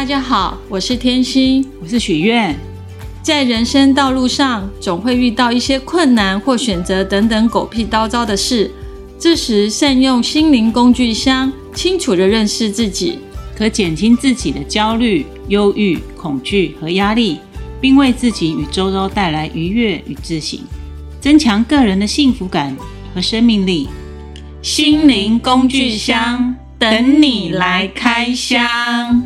大家好，我是天心，我是许愿。在人生道路上，总会遇到一些困难或选择等等狗屁叨叨的事。这时，善用心灵工具箱，清楚地认识自己，可减轻自己的焦虑、忧郁、恐惧和压力，并为自己与周遭带来愉悦与自信，增强个人的幸福感和生命力。心灵工具箱，等你来开箱。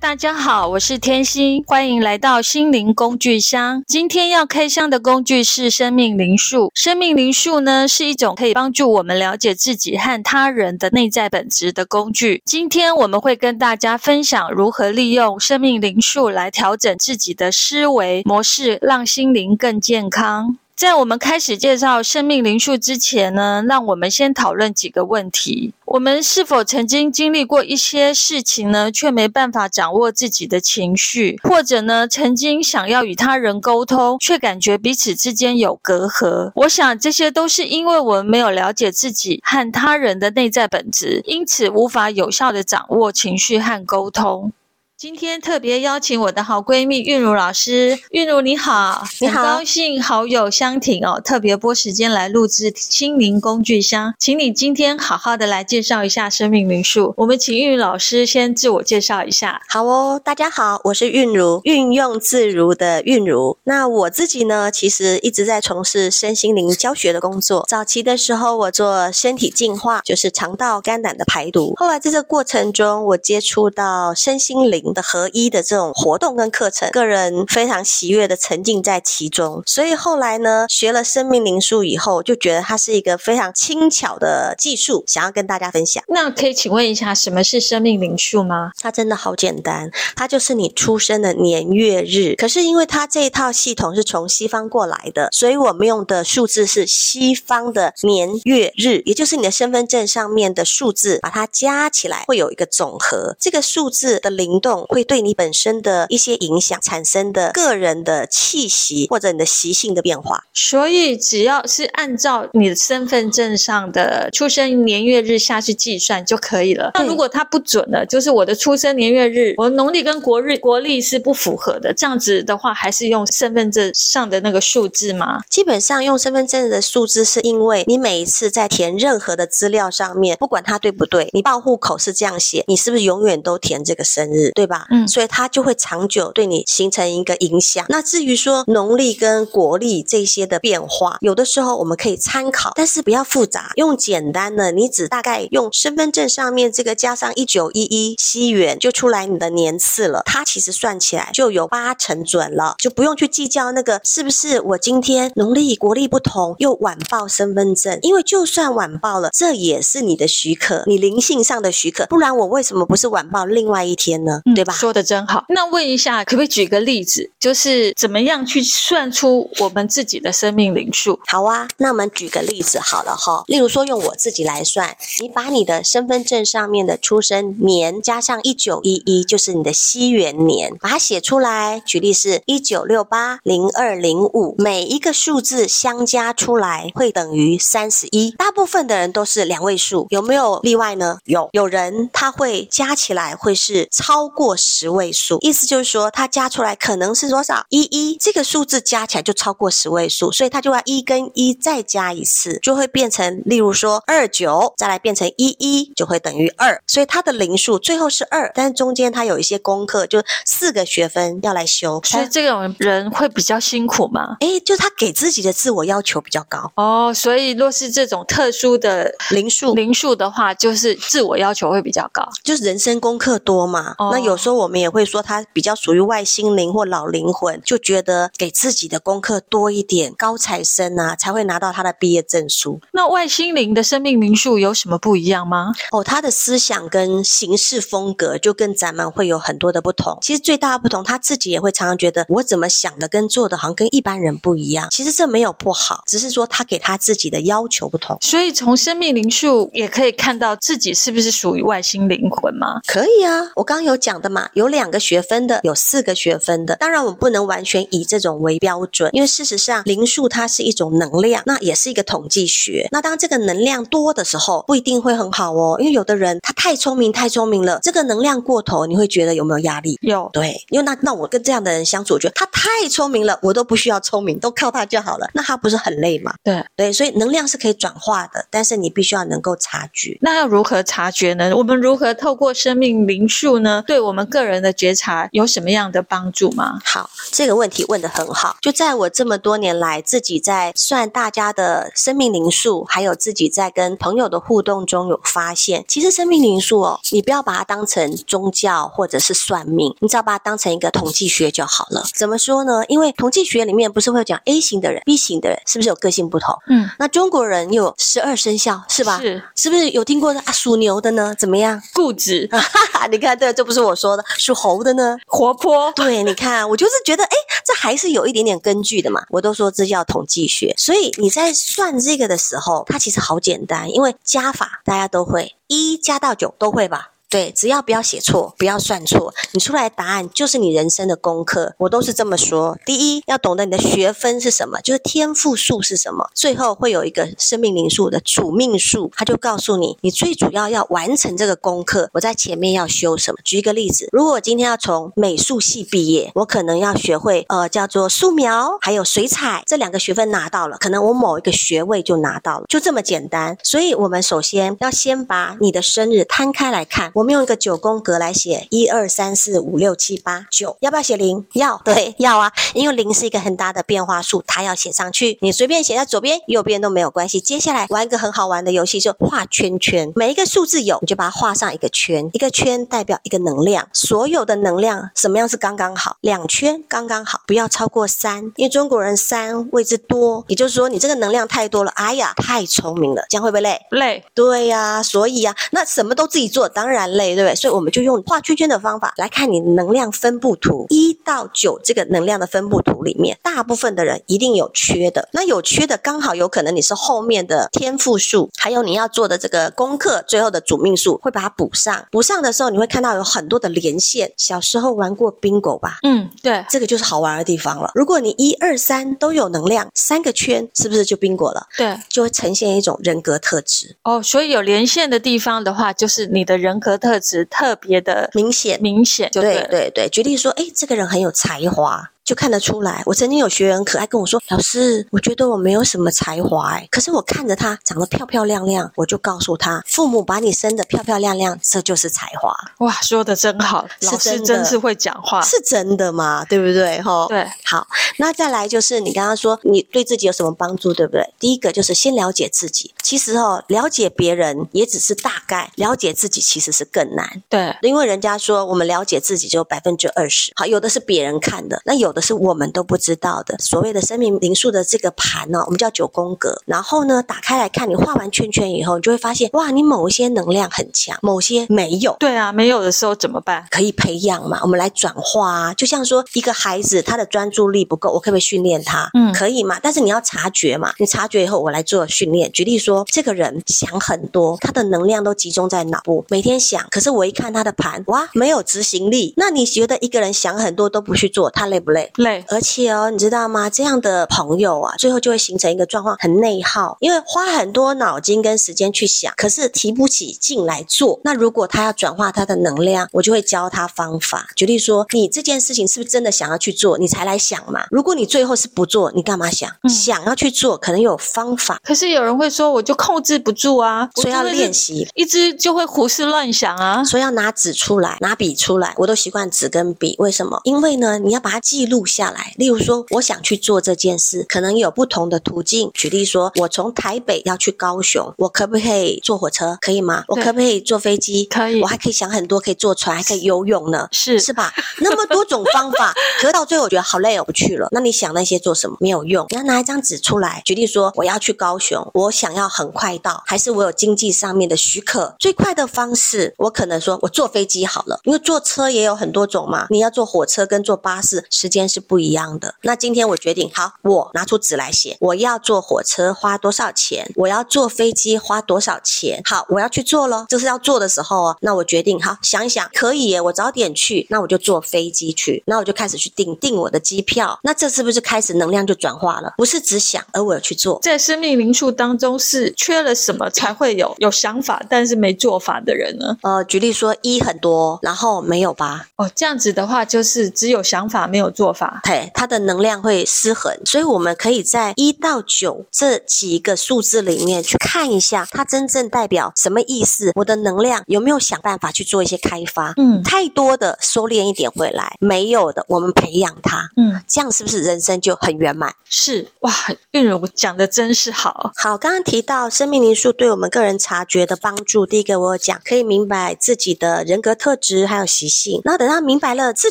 大家好，我是天心，欢迎来到心灵工具箱。今天要开箱的工具是生命灵数。生命灵数呢，是一种可以帮助我们了解自己和他人的内在本质的工具。今天我们会跟大家分享如何利用生命灵数来调整自己的思维模式，让心灵更健康。在我们开始介绍生命灵数之前呢，让我们先讨论几个问题。我们是否曾经经历过一些事情呢，却没办法掌握自己的情绪，或者呢，曾经想要与他人沟通，却感觉彼此之间有隔阂？我想这些都是因为我们没有了解自己和他人的内在本质，因此无法有效地掌握情绪和沟通。今天特别邀请我的好闺蜜韵如老师，韵如你好，你好，很高兴好友相挺哦，特别拨时间来录制心灵工具箱，请你今天好好的来介绍一下生命灵数。我们请韵如老师先自我介绍一下。好哦，大家好，我是韵如，运用自如的韵如。那我自己呢，其实一直在从事身心灵教学的工作。早期的时候，我做身体净化，就是肠道、肝胆的排毒。后来在这个过程中，我接触到身心灵。的合一的这种活动跟课程，个人非常喜悦的沉浸在其中。所以后来呢，学了生命灵数以后，就觉得它是一个非常轻巧的技术，想要跟大家分享。那可以请问一下，什么是生命灵数吗？它真的好简单，它就是你出生的年月日。可是因为它这一套系统是从西方过来的，所以我们用的数字是西方的年月日，也就是你的身份证上面的数字，把它加起来会有一个总和。这个数字的灵动。会对你本身的一些影响产生的个人的气息或者你的习性的变化，所以只要是按照你的身份证上的出生年月日下去计算就可以了。那如果它不准了，就是我的出生年月日，我的农历跟国日国历是不符合的，这样子的话，还是用身份证上的那个数字吗？基本上用身份证的数字，是因为你每一次在填任何的资料上面，不管它对不对，你报户口是这样写，你是不是永远都填这个生日，对吧？嗯，所以它就会长久对你形成一个影响。那至于说农历跟国历这些的变化，有的时候我们可以参考，但是不要复杂，用简单的，你只大概用身份证上面这个加上一九一一西元，就出来你的年次了。它其实算起来就有八成准了，就不用去计较那个是不是我今天农历国历不同又晚报身份证，因为就算晚报了，这也是你的许可，你灵性上的许可，不然我为什么不是晚报另外一天呢？对吧？说的真好。那问一下，可不可以举个例子，就是怎么样去算出我们自己的生命灵数？好啊，那我们举个例子好了哈。例如说，用我自己来算，你把你的身份证上面的出生年加上一九一一，就是你的西元年，把它写出来。举例是一九六八零二零五，每一个数字相加出来会等于三十一。大部分的人都是两位数，有没有例外呢？有，有人他会加起来会是超过。十位数，意思就是说，它加出来可能是多少？一一，这个数字加起来就超过十位数，所以它就要一跟一再加一次，就会变成，例如说二九，再来变成一一，就会等于二。所以它的零数最后是二，但是中间它有一些功课，就四个学分要来修。所以这种人会比较辛苦吗？诶，就他给自己的自我要求比较高哦。所以若是这种特殊的零数零数的话，就是自我要求会比较高，就是人生功课多嘛。哦、那有时候。我们也会说他比较属于外星灵或老灵魂，就觉得给自己的功课多一点，高材生啊，才会拿到他的毕业证书。那外星灵的生命灵数有什么不一样吗？哦，他的思想跟行事风格就跟咱们会有很多的不同。其实最大的不同，他自己也会常常觉得我怎么想的跟做的好像跟一般人不一样。其实这没有不好，只是说他给他自己的要求不同。所以从生命灵数也可以看到自己是不是属于外星灵魂吗？可以啊，我刚刚有讲的。的嘛，有两个学分的，有四个学分的。当然，我们不能完全以这种为标准，因为事实上零数它是一种能量，那也是一个统计学。那当这个能量多的时候，不一定会很好哦，因为有的人他太聪明，太聪明了，这个能量过头，你会觉得有没有压力？有，对，因为那那我跟这样的人相处，我觉得他太聪明了，我都不需要聪明，都靠他就好了，那他不是很累吗？对对，所以能量是可以转化的，但是你必须要能够察觉。那要如何察觉呢？我们如何透过生命灵数呢？对我们个人的觉察有什么样的帮助吗？好，这个问题问得很好。就在我这么多年来，自己在算大家的生命灵数，还有自己在跟朋友的互动中有发现，其实生命灵数哦，你不要把它当成宗教或者是算命，你只要把它当成一个统计学就好了。怎么说呢？因为统计学里面不是会讲 A 型的人、B 型的人，是不是有个性不同？嗯，那中国人有十二生肖，是吧？是，是不是有听过啊？属牛的呢，怎么样？固执。你看，对，这不是我说的。属猴的呢，活泼。对，你看，我就是觉得，哎，这还是有一点点根据的嘛。我都说这叫统计学，所以你在算这个的时候，它其实好简单，因为加法大家都会，一加到九都会吧。对，只要不要写错，不要算错，你出来的答案就是你人生的功课。我都是这么说。第一，要懂得你的学分是什么，就是天赋数是什么。最后会有一个生命灵数的主命数，它就告诉你，你最主要要完成这个功课。我在前面要修什么？举一个例子，如果我今天要从美术系毕业，我可能要学会呃叫做素描，还有水彩这两个学分拿到了，可能我某一个学位就拿到了，就这么简单。所以我们首先要先把你的生日摊开来看。我们用一个九宫格来写一二三四五六七八九，要不要写零？要，对，要啊，因为零是一个很大的变化数，它要写上去。你随便写在左边、右边都没有关系。接下来玩一个很好玩的游戏，就画圈圈。每一个数字有，你就把它画上一个圈，一个圈代表一个能量。所有的能量什么样是刚刚好？两圈刚刚好，不要超过三，因为中国人三位置多，也就是说你这个能量太多了。哎呀，太聪明了，这样会不会累？累。对呀、啊，所以呀、啊，那什么都自己做，当然累，对不对。所以我们就用画圈圈的方法来看你能量分布图，一到九这个能量的分布图里面，大部分的人一定有缺的。那有缺的刚好有可能你是后面的天赋数，还有你要做的这个功课，最后的主命数会把它补上。补上的时候，你会看到有很多的连线。小时候玩过 bingo 吧？嗯，对，这个就是好玩的地方了。如果你一二三都有能量，三个圈是不是就 bingo 了？对，就会呈现一种人格特质。哦，所以有连线的地方的话，就是你的人格特质。特别的明显，明显对，对对对。举例说，哎，这个人很有才华。就看得出来，我曾经有学员可爱跟我说：“老师，我觉得我没有什么才华，哎，可是我看着他长得漂漂亮亮，我就告诉他，父母把你生得漂漂亮亮，这就是才华。”哇，说的真好，老师真是会讲话，是真的吗？对不对？哈，对，好，那再来就是你刚刚说你对自己有什么帮助，对不对？第一个就是先了解自己，其实哦，了解别人也只是大概，了解自己其实是更难。对，因为人家说我们了解自己只有百分之二十，好，有的是别人看的，那有的。是我们都不知道的，所谓的生命灵数的这个盘呢，我们叫九宫格。然后呢，打开来看，你画完圈圈以后，你就会发现，哇，你某一些能量很强，某些没有。对啊，没有的时候怎么办？可以培养嘛，我们来转化啊。就像说，一个孩子他的专注力不够，我可不可以训练他？嗯，可以嘛。但是你要察觉嘛，你察觉以后，我来做训练。举例说，这个人想很多，他的能量都集中在脑部，每天想。可是我一看他的盘，哇，没有执行力。那你觉得一个人想很多都不去做，他累不累？累，而且。哦，你知道吗？这样的朋友啊，最后就会形成一个状况，很内耗，因为花很多脑筋跟时间去想，可是提不起劲来做。那如果他要转化他的能量，我就会教他方法。举例说，你这件事情是不是真的想要去做，你才来想嘛？如果你最后是不做，你干嘛想？嗯、想要去做，可能有方法。可是有人会说，我就控制不住啊，所以要练习，一直就会胡思乱想啊。所以要拿纸出来，拿笔出来，我都习惯纸跟笔。为什么？因为呢，你要把它记录下来。例如。说我想去做这件事，可能有不同的途径。举例说，我从台北要去高雄，我可不可以坐火车？可以吗？我可不可以坐飞机？可以。我还可以想很多，可以坐船，还可以游泳呢，是是吧？那么多种方法，可是到最后我觉得好累，我不去了。那你想那些做什么？没有用。你要拿一张纸出来，举例说，我要去高雄，我想要很快到，还是我有经济上面的许可？最快的方式，我可能说我坐飞机好了，因为坐车也有很多种嘛。你要坐火车跟坐巴士，时间。间是不一样的。那今天我决定，好，我拿出纸来写，我要坐火车花多少钱？我要坐飞机花多少钱？好，我要去做咯。就是要做的时候哦，那我决定，好，想一想，可以耶，我早点去，那我就坐飞机去，那我就开始去订订我的机票。那这是不是开始能量就转化了？不是只想，而我要去做。在生命灵数当中，是缺了什么才会有有想法，但是没做法的人呢？呃，举例说，一很多，然后没有吧。哦，这样子的话，就是只有想法，没有做法。对，它的能量会失衡，所以我们可以在一到九这几个数字里面去看一下，它真正代表什么意思。我的能量有没有想办法去做一些开发？嗯，太多的收敛一点回来，没有的我们培养它。嗯，这样是不是人生就很圆满？是哇，韵如讲的真是好。好，刚刚提到生命灵数对我们个人察觉的帮助，第一个我有讲，可以明白自己的人格特质还有习性。那等到明白了自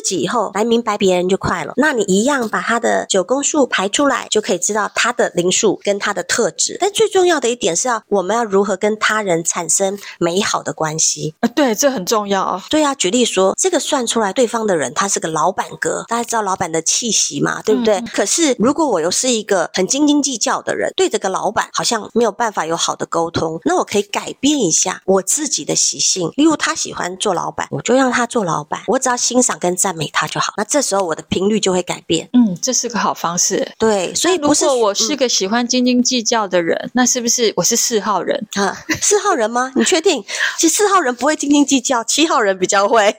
己以后，来明白别人就快了。那你一样把他的九宫数排出来，就可以知道他的灵数跟他的特质。但最重要的一点是要我们要如何跟他人产生美好的关系啊？对，这很重要啊。对啊，举例说，这个算出来对方的人他是个老板哥，大家知道老板的气息嘛，对不对？嗯、可是如果我又是一个很斤斤计较的人，对这个老板好像没有办法有好的沟通，那我可以改变一下我自己的习性。例如他喜欢做老板，我就让他做老板，我只要欣赏跟赞美他就好。那这时候我的频率就会改变。嗯，这是个好方式。对，所以如果我是个喜欢斤斤计较的人，嗯、那是不是我是四号人啊？四号人吗？你确定？其实四号人不会斤斤计较，七号人比较会。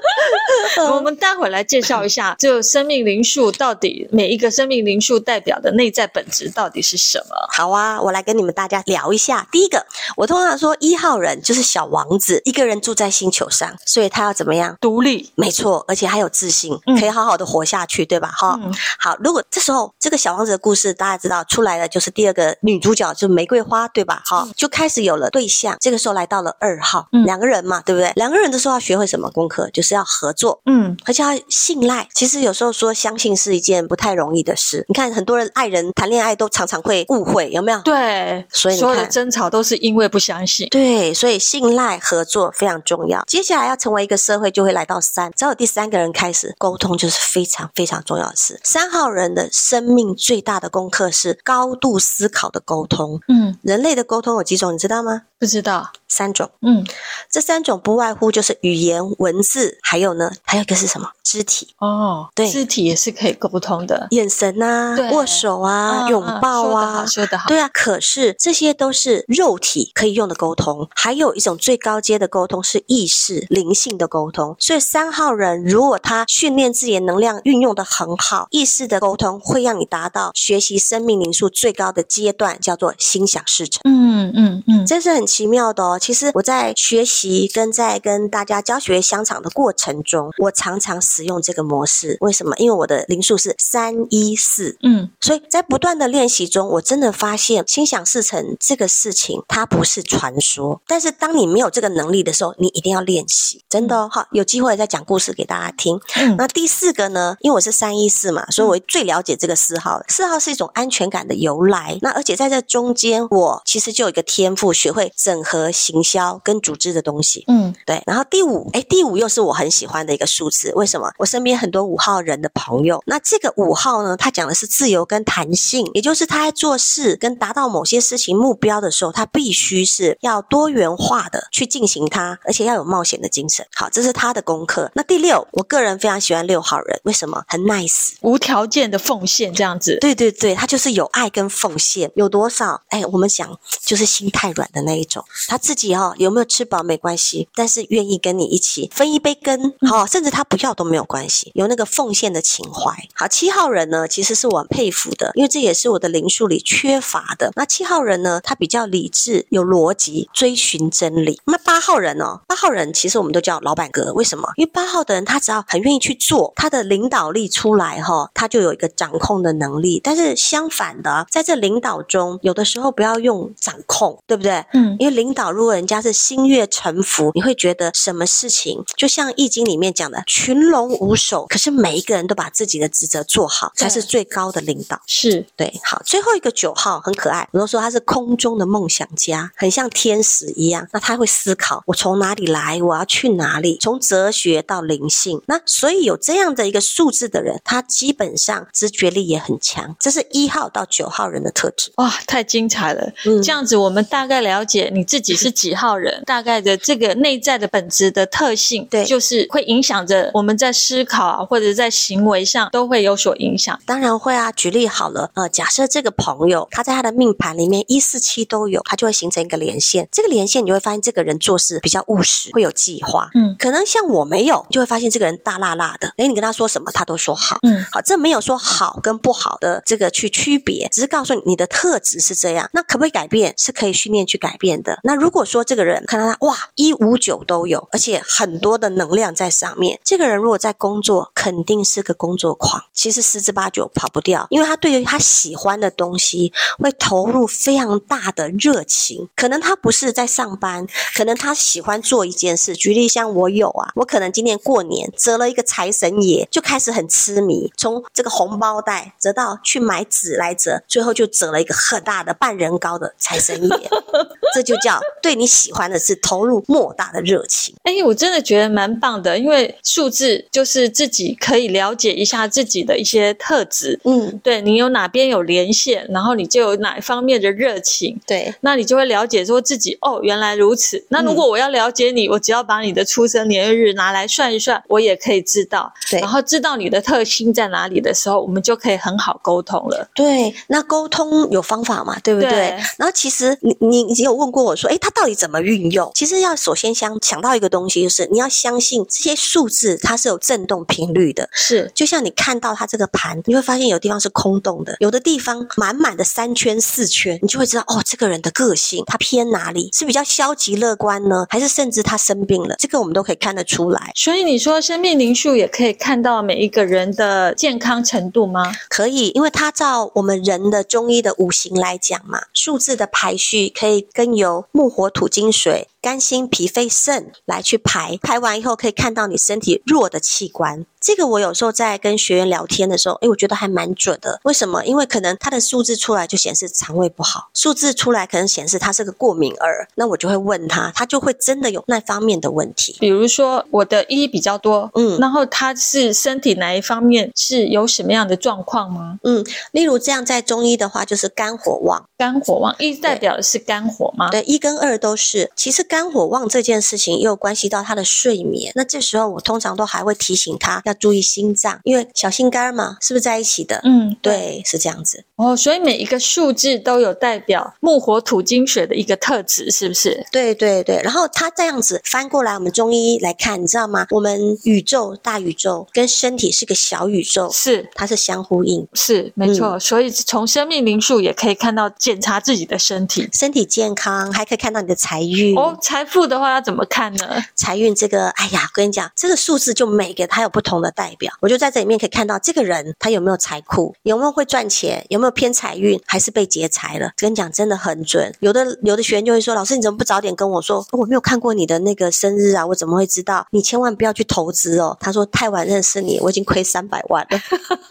我们待会来介绍一下，就生命灵数到底每一个生命灵数代表的内在本质到底是什么？好啊，我来跟你们大家聊一下。第一个，我通常说一号人就是小王子，一个人住在星球上，所以他要怎么样？独立，没错，而且还有自信，可以好好的活下去，嗯、对吧？哈、嗯，好。如果这时候这个小王子的故事大家知道出来了，就是第二个女主角就是玫瑰花，对吧？好，就开始有了对象。这个时候来到了二号，嗯、两个人嘛，对不对？两个人的时候要学会什么功课？就是要合作，嗯，而且要信赖。其实有时候说相信是一件不太容易的事。你看很多人爱人谈恋爱都常常会误会，有没有？对，所以你看所有的争吵都是因为不相信。对，所以信赖合作非常重要。接下来要成为一个社会，就会来到三，只要有第三个人开始沟通，就是非常非常重要的事。三号人的生命最大的功课是高度思考的沟通。嗯，人类的沟通有几种，你知道吗？不知道。三种，嗯，这三种不外乎就是语言、文字，还有呢，还有一个是什么？肢体哦，对，肢体也是可以沟通的，眼神啊，握手啊，嗯、拥抱啊，说得好，说得好，对啊。可是这些都是肉体可以用的沟通，还有一种最高阶的沟通是意识、灵性的沟通。所以三号人如果他训练自己的能量运用的很好，意识的沟通会让你达到学习生命灵数最高的阶段，叫做心想事成。嗯嗯嗯，这是很奇妙的哦。其实我在学习跟在跟大家教学香场的过程中，我常常使用这个模式，为什么？因为我的灵数是三一四，嗯，所以在不断的练习中，我真的发现心想事成这个事情，它不是传说。但是当你没有这个能力的时候，你一定要练习，真的好、哦，有机会再讲故事给大家听。嗯，那第四个呢？因为我是三一四嘛，所以我最了解这个四号。四号是一种安全感的由来。那而且在这中间，我其实就有一个天赋，学会整合行销跟组织的东西。嗯，对。然后第五，哎，第五又是我很喜欢的一个数字，为什么？我身边很多五号人的朋友，那这个五号呢，他讲的是自由跟弹性，也就是他在做事跟达到某些事情目标的时候，他必须是要多元化的去进行它，而且要有冒险的精神。好，这是他的功课。那第六，我个人非常喜欢六号人，为什么？很 nice，无条件的奉献这样子。对对对，他就是有爱跟奉献，有多少？哎，我们讲就是心太软的那一种，他自己哈、哦、有没有吃饱没关系，但是愿意跟你一起分一杯羹，好，甚至他不要都没有。关系有那个奉献的情怀。好，七号人呢，其实是我佩服的，因为这也是我的灵数里缺乏的。那七号人呢，他比较理智、有逻辑、追寻真理。那八号人哦，八号人其实我们都叫老板哥，为什么？因为八号的人他只要很愿意去做，他的领导力出来哈、哦，他就有一个掌控的能力。但是相反的，在这领导中，有的时候不要用掌控，对不对？嗯，因为领导如果人家是心悦诚服，你会觉得什么事情就像《易经》里面讲的“群龙无首”，可是每一个人都把自己的职责做好，才是最高的领导。是对。好，最后一个九号很可爱，我都说他是空中的梦想家，很像天使一样。那他会思考：我从哪里来？我要去哪里？从哲学到灵性。那所以有这样的一个数字的人，他基本上直觉力也很强。这是一号到九号人的特质。哇，太精彩了！嗯，这样子我们大概了解你自己是几号人，大概的这个内在的本质的特性，对，就是会影响着我们在思考啊，或者在行为上都会有所影响。当然会啊，举例好了，呃，假设这个朋友他在他的命盘里面一四七都有，他就会形成一个连线。这个连线你会发现这个人做事比较务实，会有计划。嗯，可能像我没有，就会发现这个人大辣辣的。诶，你跟他说什么，他都说好。嗯，好，这没有说好跟不好的这个去区别，只是告诉你你的特质是这样。那可不可以改变？是可以训练去改变的。那如果说这个人看到他哇一五九都有，而且很多的能量在上面，这个人如果在工作，肯定是个工作狂。其实十之八九跑不掉，因为他对于他喜欢的东西会投入非常大的热情。可能他不是在上班，可能他喜欢做一件事。举例像我有啊，我可能今年过年折了一个财神爷，就开始很痴迷，从这个红包袋折到去买纸来折，最后就折了一个很大的半人高的财神爷。这就叫对你喜欢的事投入莫大的热情。哎，我真的觉得蛮棒的，因为数字就是自己可以了解一下自己的一些特质。嗯，对，你有哪边有连线，然后你就有哪一方面的热情。对，那你就会了解说自己哦，原来如此。那如果我要了解你，我只要把你的出生年月日拿来算一算，我也可以知道。对，然后知道你的特性在哪里的时候，我们就可以很好沟通了。对，那沟通有方法嘛？对不对？对，然后其实你你你有问过我说，哎，他到底怎么运用？其实要首先想想到一个东西，就是你要相信这些数字它是有震动频率的。是，就像你看到它这个盘，你会发现有地方是空洞的，有的地方满满的三圈四圈，你就会知道哦，这个人的个性他偏哪里，是比较消极乐观呢，还是甚至他生病了？这个我们都可以看得出来。所以你说生命灵数也可以看到每一个人的健康程度吗？可以，因为它照我们人的中医的五行来讲嘛，数字的排序可以跟由木火土金水。肝、心、脾、肺、肾来去排，排完以后可以看到你身体弱的器官。这个我有时候在跟学员聊天的时候，诶，我觉得还蛮准的。为什么？因为可能他的数字出来就显示肠胃不好，数字出来可能显示他是个过敏儿。那我就会问他，他就会真的有那方面的问题。比如说我的一比较多，嗯，然后他是身体哪一方面是有什么样的状况吗？嗯，例如这样在中医的话，就是肝火旺，肝火旺一代表的是肝火吗？对，一跟二都是。其实。肝火旺这件事情也有关系到他的睡眠，那这时候我通常都还会提醒他要注意心脏，因为小心肝嘛，是不是在一起的？嗯，对，是这样子。哦，所以每一个数字都有代表木火土金水的一个特质，是不是？对对对。然后它这样子翻过来，我们中医来看，你知道吗？我们宇宙大宇宙跟身体是个小宇宙，是它是相呼应，是没错。嗯，所以从生命灵数也可以看到检查自己的身体，身体健康，还可以看到你的财运。哦。财富的话要怎么看呢？财运这个，哎呀，我跟你讲，这个数字就每个它有不同的代表。我就在这里面可以看到这个人他有没有财库，有没有会赚钱，有没有偏财运，还是被劫财了？跟你讲，真的很准。有的有的学员就会说：“老师，你怎么不早点跟我说？哦，我没有看过你的那个生日啊，我怎么会知道？你千万不要去投资哦。”他说：“太晚认识你，我已经亏三百万了。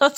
”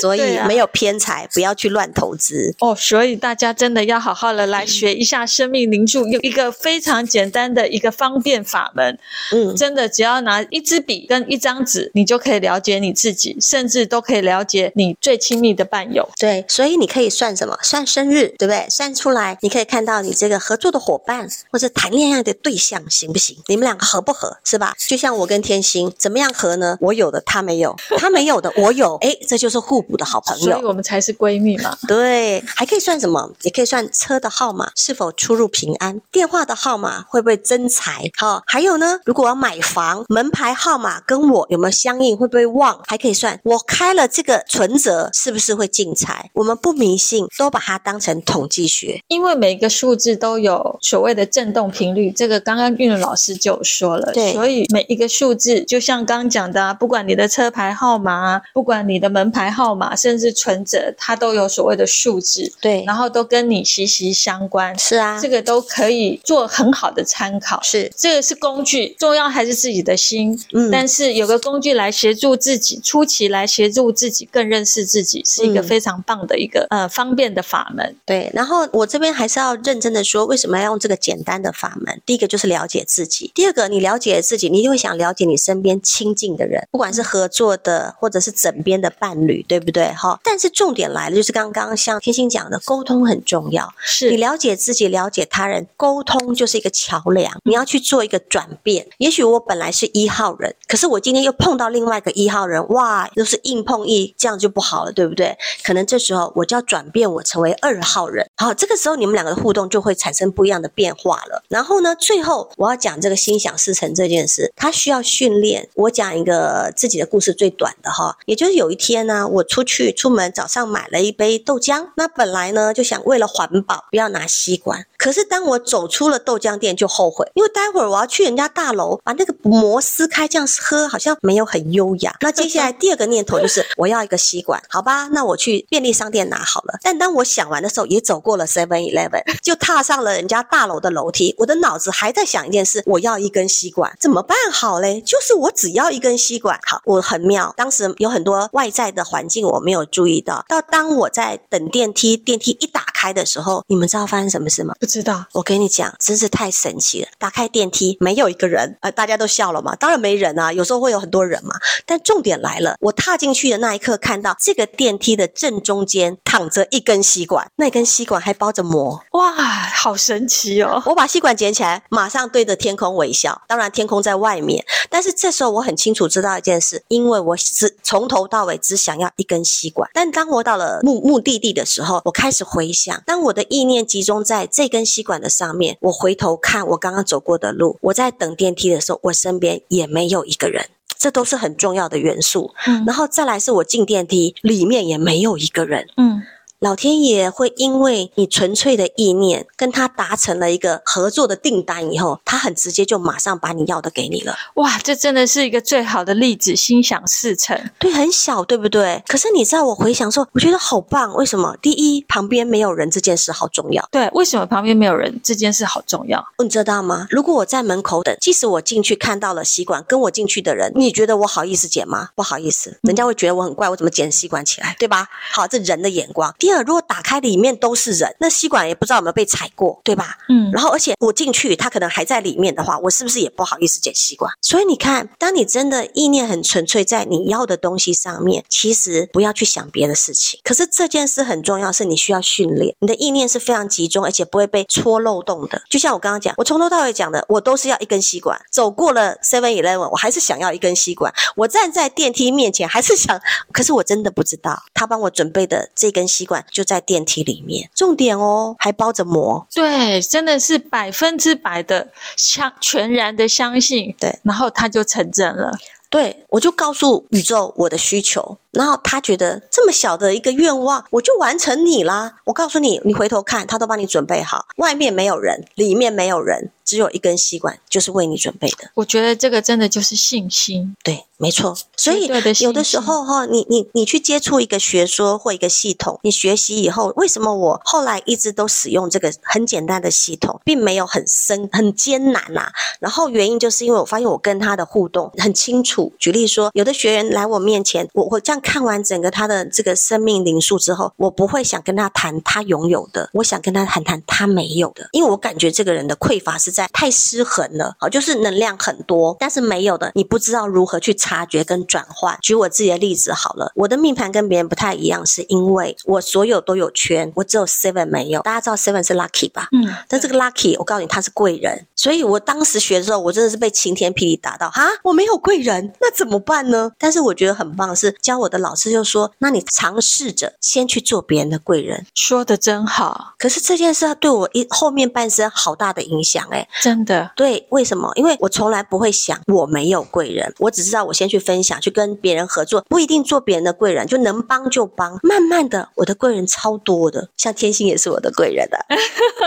所以没有偏财，不要去乱投资哦。所以大家真的要好好的来学一下生命灵数，有一个非常简单。的一个方便法门，嗯，真的只要拿一支笔跟一张纸，你就可以了解你自己，甚至都可以了解你最亲密的伴友。对，所以你可以算什么？算生日，对不对？算出来，你可以看到你这个合作的伙伴或者谈恋爱的对象行不行？你们两个合不合？是吧？就像我跟天心怎么样合呢？我有的他没有，他没有的我有，哎，这就是互补的好朋友，所以我们才是闺蜜嘛。对，还可以算什么？也可以算车的号码是否出入平安，电话的号码码会不会增财？好，还有呢，如果要买房，门牌号码跟我有没有相应，会不会旺？还可以算我开了这个存折是不是会进财？我们不迷信，都把它当成统计学，因为每个数字都有所谓的震动频率。这个刚刚韵伦老师就有说了，对，所以每一个数字，就像刚刚讲的啊，不管你的车牌号码啊，不管你的门牌号码，甚至存折，它都有所谓的数字，对，然后都跟你息息相关。是啊，这个都可以做很好的参考。是，这个是工具，重要还是自己的心。嗯，但是有个工具来协助自己，初期来协助自己更认识自己，是一个非常棒的一个、嗯、呃方便的法门。对，然后我这边还是要认真的说，为什么要用这个简单的法门？第一个就是了解自己，第二个你了解自己，你一定会想了解你身边亲近的人，不管是合作的或者是枕边的伴侣，对不对？哈，但是重点来了，就是刚刚像天心讲的，沟通很重要。是你了解自己，了解他人，沟通就是一个桥梁。你要去做一个转变。也许我本来是一号人，可是我今天又碰到另另外一个一号人，哇，又是硬碰硬，这样就不好了，对不对？可能这时候我就要转变，我成为二号人。好，这个时候你们两个的互动就会产生不一样的变化了。然后呢，最后我要讲这个心想事成这件事，它需要训练。我讲一个自己的故事，最短的哈，也就是有一天呢，我出去出门，早上买了一杯豆浆。那本来呢，就想为了环保，不要拿吸管。可是当我走出了豆浆店，就后悔，因为待会儿我要去人家大楼把那个膜撕开，这样喝好像没有很优雅。那接下来第二个念头就是我要一个吸管，好吧？那我去便利商店拿好了。但当我想完的时候，也走过了 Seven Eleven，就踏上了人家大楼的楼梯。我的脑子还在想一件事：我要一根吸管，怎么办好嘞？就是我只要一根吸管。好，我很妙，当时有很多外在的环境我没有注意到。到当我在等电梯，电梯一打开的时候，你们知道发生什么事吗？不知道。我跟你讲，真是太神奇了。打开电梯，没有一个人，呃，大家都笑了嘛。当然没人啊，有时候会有很多人嘛。但重点来了，我踏进去的那一刻，看到这个电梯的正中间躺着一根吸管，那根吸管还包着膜。哇，好神奇哦！我把吸管捡起来，马上对着天空微笑。当然天空在外面，但是这时候我很清楚知道一件事，因为我是从头到尾只想要一根吸管。但当我到了目目的地的时候，我开始回想，当我的意念集中在这根吸管的上面，我回头看我刚刚走过的路，我在等电梯的时候，我身边也没有一个人，这都是很重要的元素。嗯，然后再来是我进电梯，里面也没有一个人。嗯。老天爷会因为你纯粹的意念跟他达成了一个合作的订单以后，他很直接就马上把你要的给你了。哇，这真的是一个最好的例子，心想事成。对，很小，对不对？可是你知道，我回想说，我觉得好棒。为什么？第一，旁边没有人这件事好重要。对，为什么旁边没有人这件事好重要？你知道吗？如果我在门口等，即使我进去看到了吸管，跟我进去的人，你觉得我好意思捡吗？不好意思，人家会觉得我很怪，我怎么捡吸管起来，对吧？好，这人的眼光。第二，如果打开里面都是人，那吸管也不知道有没有被踩过，对吧？嗯。然后，而且我进去，他可能还在里面的话，我是不是也不好意思捡吸管？所以你看，当你真的意念很纯粹在你要的东西上面，其实不要去想别的事情。可是这件事很重要，是你需要训练。你的意念是非常集中，而且不会被戳漏洞的。就像我刚刚讲，我从头到尾讲的，我都是要一根吸管。走过了 Seven Eleven，我还是想要一根吸管。我站在电梯面前，还是想，可是我真的不知道，他帮我准备的这根吸管就在电梯里面，重点哦，还包着膜。对，真的是百分之百的相全然的相信。对，然后他就成真了。对，我就告诉宇宙我的需求，然后他觉得这么小的一个愿望，我就完成你啦。我告诉你，你回头看，他都帮你准备好，外面没有人，里面没有人。只有一根吸管，就是为你准备的。我觉得这个真的就是信心。对，没错。所以有的时候哈，你你你去接触一个学说或一个系统，你学习以后，为什么我后来一直都使用这个很简单的系统，并没有很深很艰难呐、啊？然后原因就是因为我发现我跟他的互动很清楚。举例说，有的学员来我面前，我我这样看完整个他的这个生命灵数之后，我不会想跟他谈他拥有的，我想跟他谈谈他没有的，因为我感觉这个人的匮乏是在。太失衡了，好，就是能量很多，但是没有的，你不知道如何去察觉跟转换。举我自己的例子好了，我的命盘跟别人不太一样，是因为我所有都有圈，我只有 seven 没有。大家知道 seven 是 lucky 吧？嗯，但这个 lucky，我告诉你，他是贵人。所以我当时学的时候，我真的是被晴天霹雳打到哈，我没有贵人，那怎么办呢？但是我觉得很棒，是教我的老师就说：“那你尝试着先去做别人的贵人。”说的真好。可是这件事对我一后面半生好大的影响哎，真的。对，为什么？因为我从来不会想我没有贵人，我只知道我先去分享，去跟别人合作，不一定做别人的贵人，就能帮就帮。慢慢的，我的贵人超多的，像天心也是我的贵人的，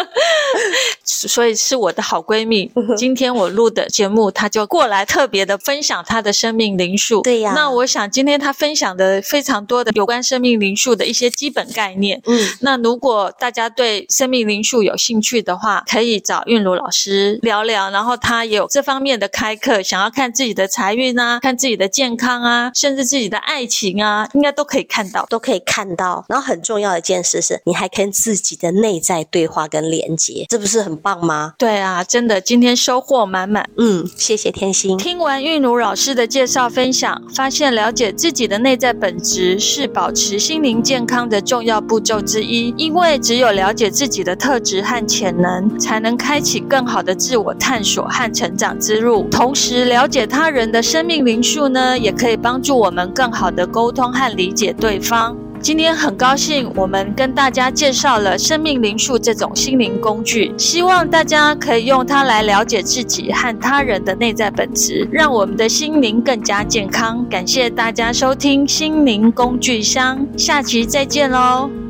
所以是我的好闺蜜。今天我录的节目，她就过来特别的分享她的生命灵数。对呀，那我想今天她分享的非常多的有关生命灵数的一些基本概念。嗯，那如果大家对生命灵数有兴趣的话，可以找韵如老师聊聊。然后他也有这方面的开课，想要看自己的财运啊，看自己的健康啊，甚至自己的爱情啊，应该都可以看到，都可以看到。然后很重要的一件事是，你还跟自己的内在对话跟连接，这不是很棒吗？对啊，真的，今天收获满满。嗯，谢谢天心。听完韵如老师的介绍分享，发现了解自己的内在本质是保持心灵健康的重要步骤之一。因为只有了解自己的特质和潜能，才能开启更好的自我探索和成长之路。同时，了解他人的生命灵数呢，也可以帮助我们更好的沟通和理解对方。今天很高兴，我们跟大家介绍了生命灵数这种心灵工具，希望大家可以用它来了解自己和他人的内在本质，让我们的心灵更加健康。感谢大家收听心灵工具箱，下期再见喽。